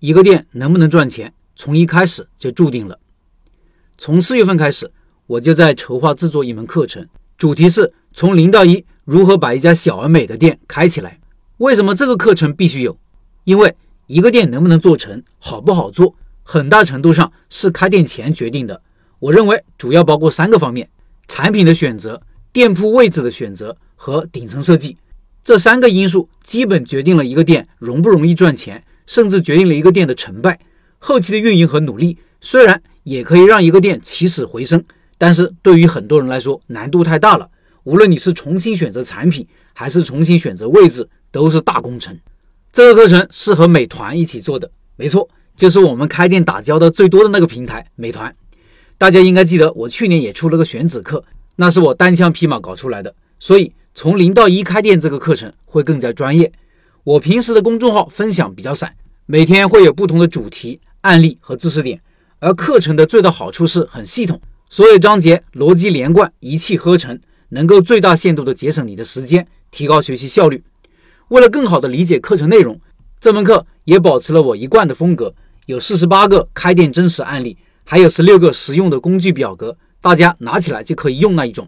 一个店能不能赚钱，从一开始就注定了。从四月份开始，我就在筹划制作一门课程，主题是从零到一，如何把一家小而美的店开起来。为什么这个课程必须有？因为一个店能不能做成，好不好做，很大程度上是开店前决定的。我认为主要包括三个方面：产品的选择、店铺位置的选择和顶层设计。这三个因素基本决定了一个店容不容易赚钱，甚至决定了一个店的成败。后期的运营和努力虽然也可以让一个店起死回生，但是对于很多人来说难度太大了。无论你是重新选择产品，还是重新选择位置，都是大工程。这个课程是和美团一起做的，没错，就是我们开店打交道最多的那个平台——美团。大家应该记得，我去年也出了个选址课，那是我单枪匹马搞出来的。所以从零到一开店这个课程会更加专业。我平时的公众号分享比较散，每天会有不同的主题、案例和知识点，而课程的最大好处是很系统，所有章节逻辑连贯，一气呵成，能够最大限度的节省你的时间，提高学习效率。为了更好的理解课程内容，这门课也保持了我一贯的风格，有四十八个开店真实案例。还有十六个实用的工具表格，大家拿起来就可以用那一种。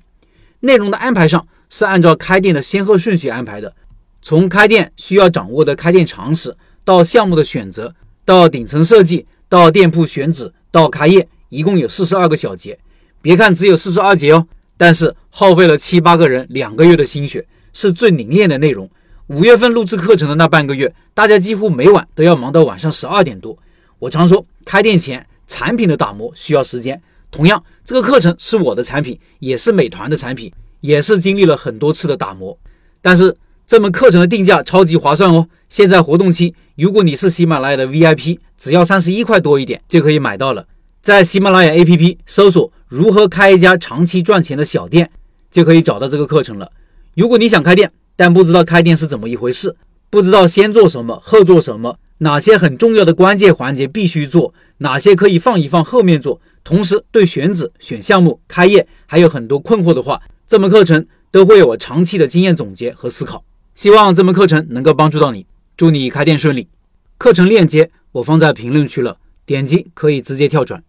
内容的安排上是按照开店的先后顺序安排的，从开店需要掌握的开店常识，到项目的选择，到顶层设计，到店铺选址，到开业，一共有四十二个小节。别看只有四十二节哦，但是耗费了七八个人两个月的心血，是最凝练的内容。五月份录制课程的那半个月，大家几乎每晚都要忙到晚上十二点多。我常说，开店前。产品的打磨需要时间，同样，这个课程是我的产品，也是美团的产品，也是经历了很多次的打磨。但是这门课程的定价超级划算哦！现在活动期，如果你是喜马拉雅的 VIP，只要三十一块多一点就可以买到了。在喜马拉雅 APP 搜索“如何开一家长期赚钱的小店”，就可以找到这个课程了。如果你想开店，但不知道开店是怎么一回事，不知道先做什么，后做什么。哪些很重要的关键环节必须做？哪些可以放一放后面做？同时对选址、选项目、开业还有很多困惑的话，这门课程都会有我长期的经验总结和思考。希望这门课程能够帮助到你，祝你开店顺利。课程链接我放在评论区了，点击可以直接跳转。